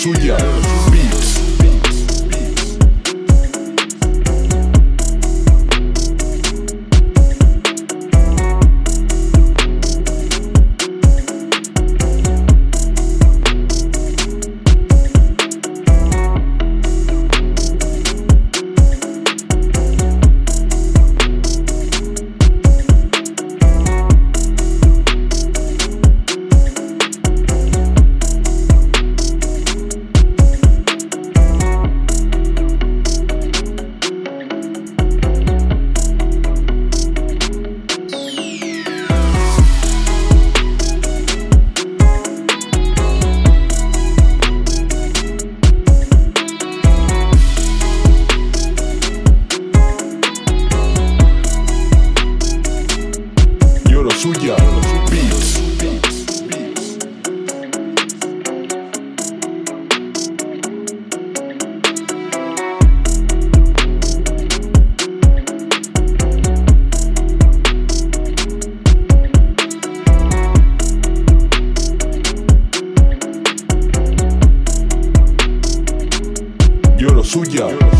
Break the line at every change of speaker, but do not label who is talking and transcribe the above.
suya. Beef. suya.